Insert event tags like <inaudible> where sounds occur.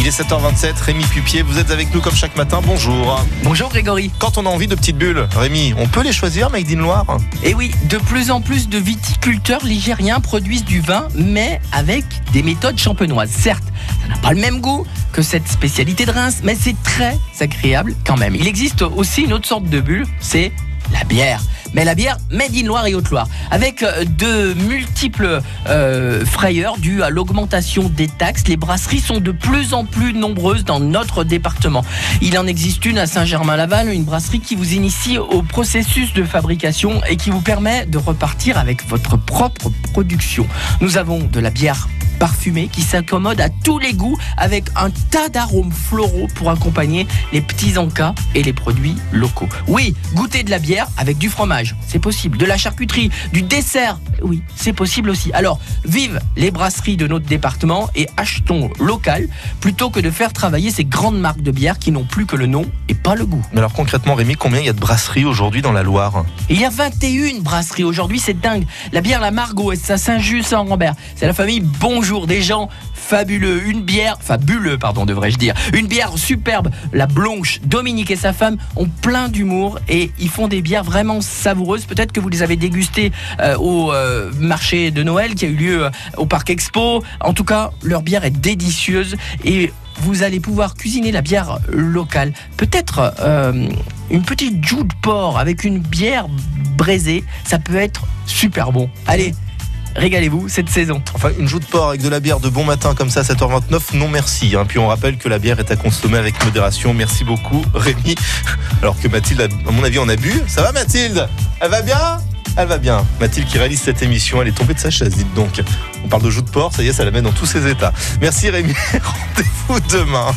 Il est 7h27, Rémi Pupier, vous êtes avec nous comme chaque matin, bonjour. Bonjour Grégory. Quand on a envie de petites bulles, Rémi, on peut les choisir Made in Loire? Et oui, de plus en plus de viticulteurs ligériens produisent du vin, mais avec des méthodes champenoises. Certes, ça n'a pas le même goût que cette spécialité de Reims, mais c'est très agréable quand même. Il existe aussi une autre sorte de bulle, c'est la bière. Mais la bière made in Loire et Haute-Loire, avec euh, de multiples euh, frayeurs dues à l'augmentation des taxes, les brasseries sont de plus en plus nombreuses dans notre département. Il en existe une à Saint-Germain-Laval, une brasserie qui vous initie au processus de fabrication et qui vous permet de repartir avec votre propre production. Nous avons de la bière parfumée qui s'accommode à tous les goûts avec un tas d'arômes floraux pour accompagner les petits encas et les produits locaux. Oui, goûter de la bière avec du fromage, c'est possible. De la charcuterie, du dessert, oui, c'est possible aussi. Alors, vive les brasseries de notre département et achetons local plutôt que de faire travailler ces grandes marques de bière qui n'ont plus que le nom et pas le goût. Mais alors concrètement Rémi, combien il y a de brasseries aujourd'hui dans la Loire? Il y a 21 brasseries aujourd'hui, c'est dingue. La bière La Margot est à Saint-Just en Rambert. C'est la famille Bonjour des gens fabuleux. Une bière, fabuleux, pardon, devrais-je dire. Une bière superbe. La Blanche, Dominique et sa femme ont plein d'humour et ils font des bières vraiment Peut-être que vous les avez dégustées euh, au euh, marché de Noël qui a eu lieu euh, au Parc Expo. En tout cas, leur bière est délicieuse et vous allez pouvoir cuisiner la bière locale. Peut-être une petite joue de porc avec une bière braisée, ça peut être super bon. Allez, régalez-vous cette saison. Enfin, une joue de porc avec de la bière de bon matin comme ça, 7h29, non merci. Hein. Puis on rappelle que la bière est à consommer avec modération. Merci beaucoup, <laughs> Rémi. Alors que Mathilde, à mon avis, en a bu. Ça va, Mathilde? Elle va bien? Elle va bien. Mathilde qui réalise cette émission, elle est tombée de sa chaise, dites donc. On parle de joue de porc, ça y est, ça la met dans tous ses états. Merci Rémi, <laughs> rendez-vous demain.